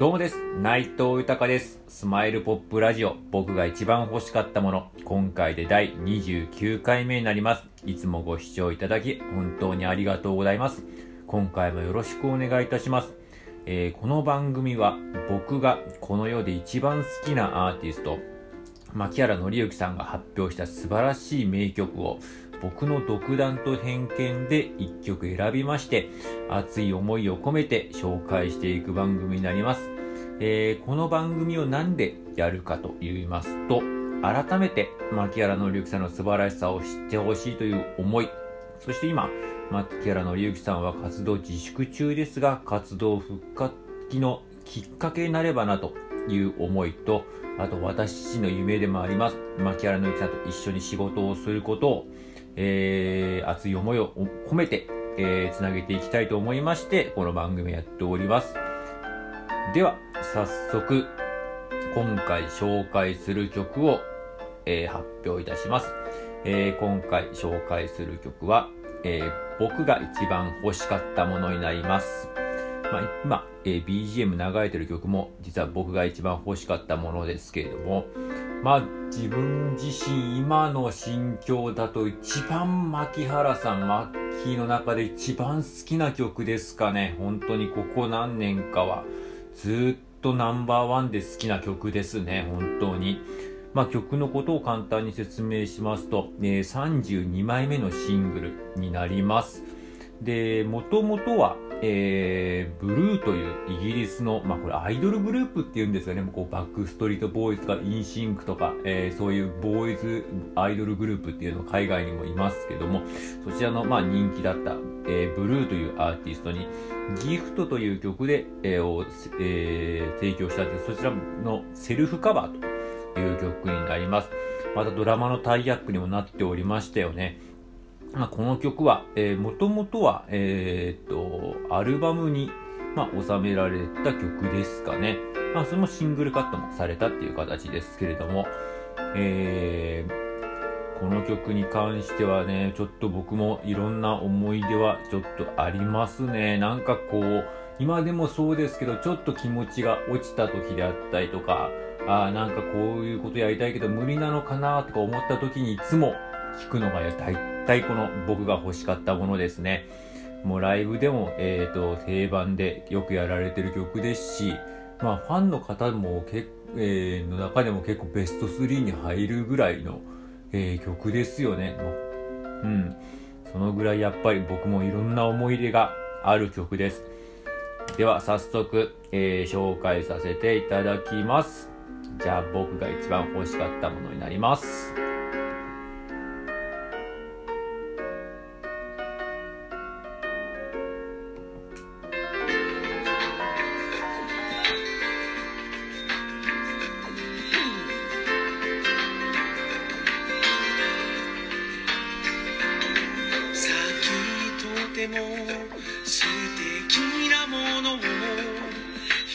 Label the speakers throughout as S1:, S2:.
S1: どうもです。内藤豊です。スマイルポップラジオ、僕が一番欲しかったもの、今回で第29回目になります。いつもご視聴いただき、本当にありがとうございます。今回もよろしくお願いいたします。えーこの番組は、僕がこの世で一番好きなアーティスト、牧原紀之さんが発表した素晴らしい名曲を僕の独断と偏見で一曲選びまして熱い思いを込めて紹介していく番組になります、えーこの番組を何でやるかと言いますと改めて牧原紀之さんの素晴らしさを知ってほしいという思いそして今牧原紀之さんは活動自粛中ですが活動復活期のきっかけになればなという思いとあと私自身の夢でもあります。牧原紀之さんと一緒に仕事をすることを、えー熱い思いを込めて、えーつなげていきたいと思いましてこの番組やっております。では早速今回紹介する曲を、えー発表いたします、えー今回紹介する曲は、えー僕が一番欲しかったものになります。まあ、今、えー BGM 流れてる曲も実は僕が一番欲しかったものですけれどもまあ自分自身今の心境だと一番槇原さんマッキーの中で一番好きな曲ですかね。本当にここ何年かは。ずっとナンバーワンで好きな曲ですね。本当に。まあ曲のことを簡単に説明しますと、えー32枚目のシングルになります。で、もともとは、えー、ブルーというイギリスの、まあこれアイドルグループっていうんですかね、こうバックストリートボーイズとかインシンクとか、えーそういうボーイズアイドルグループっていうの海外にもいますけども、そちらのまあ人気だった、えーブルーというアーティストに、ギフトという曲で、えーを、えー提供したという、そちらのセルフカバーという曲になります。またドラマのタイアップにもなっておりましたよね。まあ、この曲は、えー、もともとは、えーっと、アルバムに、まあ、収められた曲ですかね。まあ、それもシングルカットもされたっていう形ですけれども、えーこの曲に関してはね、ちょっと僕もいろんな思い出はちょっとありますね。なんかこう、今でもそうですけど、ちょっと気持ちが落ちた時であったりとか、ああ、なんかこういうことやりたいけど無理なのかなとか思った時にいつも聴くのが大体この僕が欲しかったものですね。もうライブでも、えー、と定番でよくやられてる曲ですし、まあファンの方もけ、えーの中でも結構ベスト3に入るぐらいの、えー曲ですよね。うん。そのぐらいやっぱり僕もいろんな思い出がある曲です。では早速、えー紹介させていただきます。じゃあ僕が一番欲しかったものになります。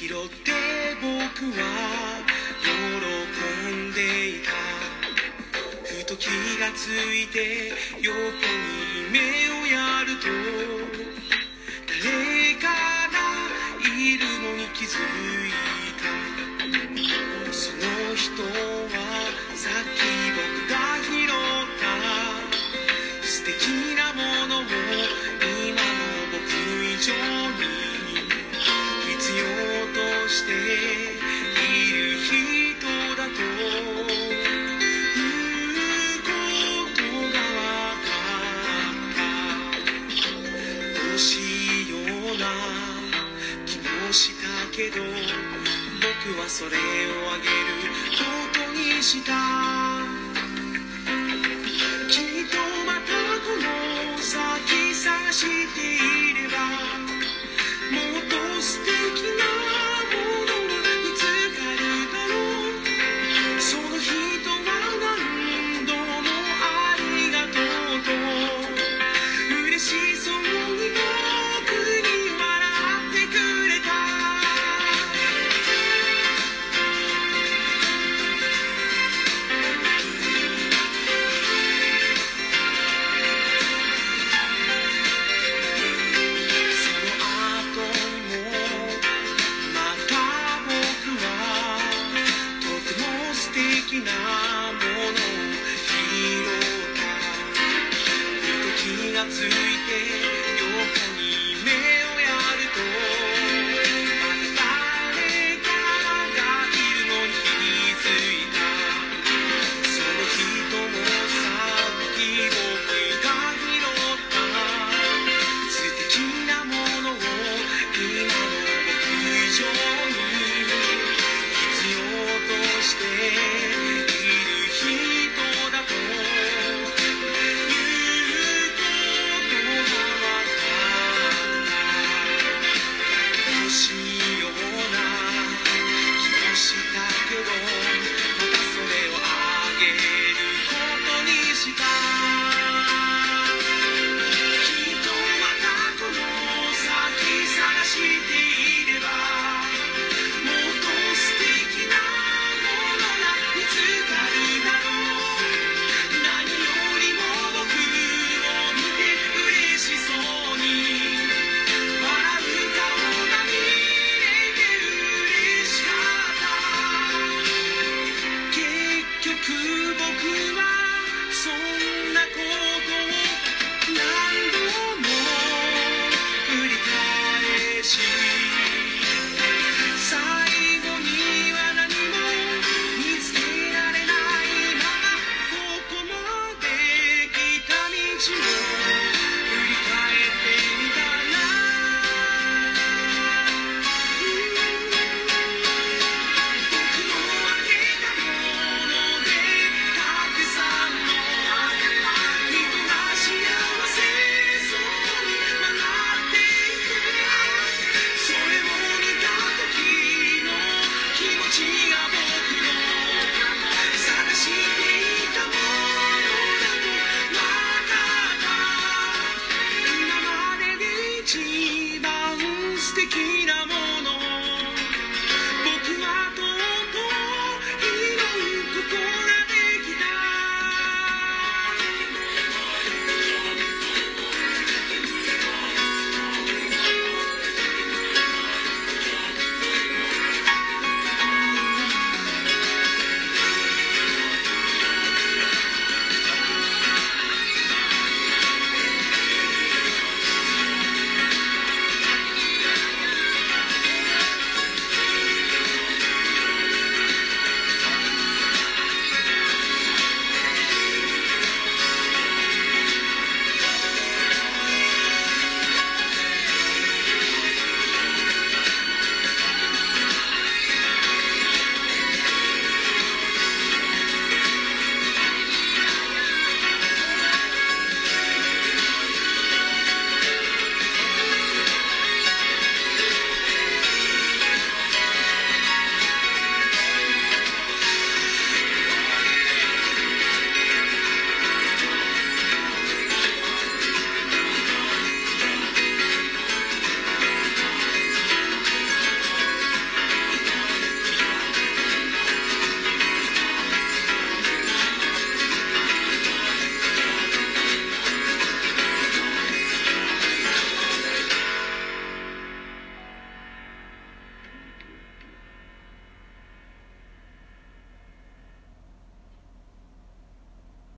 S2: 拾って僕は喜んでいた。ふと気がついて横に目をやると誰かがいるのに気づいたはそれをあげる。ことにした夜に目をやると。しような気もしたけど you.